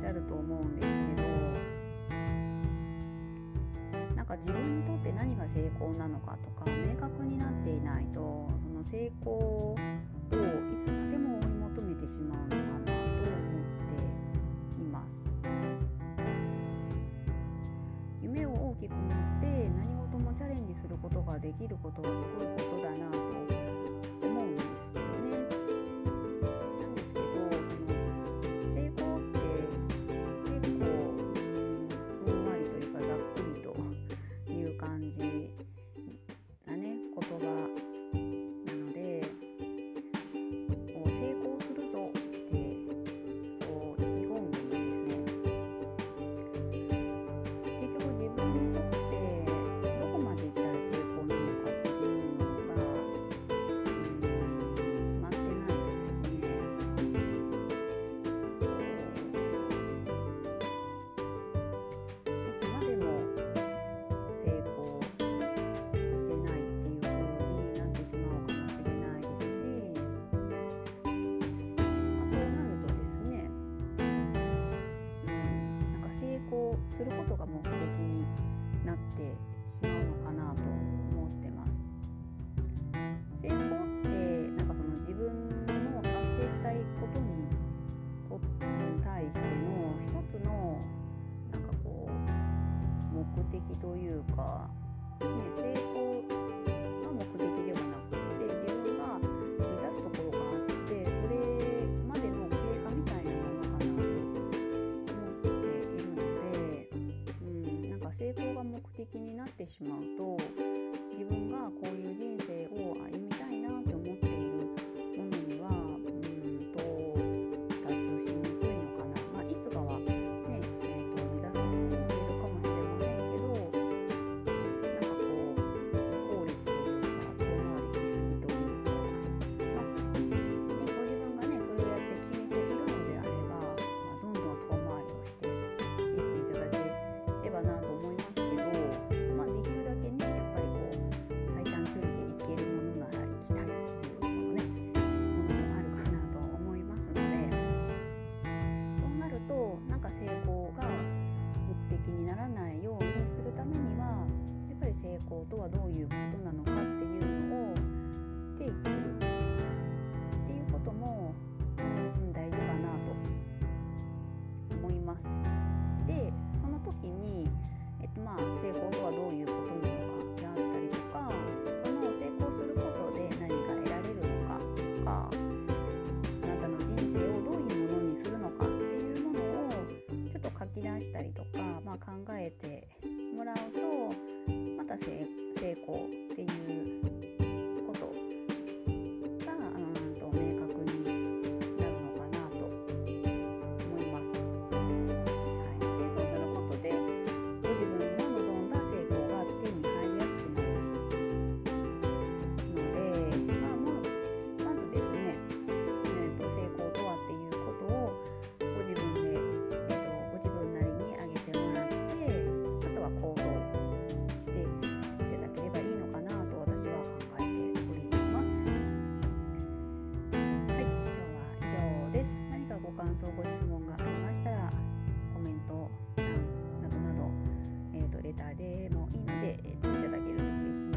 しゃると思うんですけどなんか自分にとって何が成功なのかとか明確になっていないとその成功をいつまでも追い求めてしまうのかなと思っています。夢を大きく持って何事もチャレンジすることができることはすごいことだなとすることが目的になってしまうのかなと思ってます。成功ってなんかその自分の達成したいことに対しての一つのなんかこう目的というか、ね、成功が目的的になってしまうと自分がこういう人時に、えっとまあ、成功とはどういうことなのかであったりとかその成功することで何が得られるのかとかあなたの人生をどういうものにするのかっていうものをちょっと書き出したりとか、まあ、考えてもらうとまた成成功っていう感想ご質問がありましたらコメント欄などなど、えーと、レターでもいいので、えーと、いただけると嬉しいです。